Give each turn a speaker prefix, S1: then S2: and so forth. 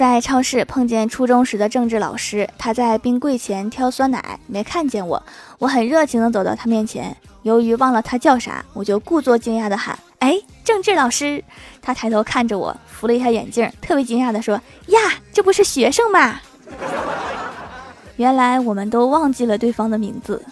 S1: 在超市碰见初中时的政治老师，他在冰柜前挑酸奶，没看见我。我很热情地走到他面前，由于忘了他叫啥，我就故作惊讶地喊：「哎，政治老师！」他抬头看着我，扶了一下眼镜，特别惊讶地说：「呀，这不是学生吗？」原来我们都忘记了对方的名字。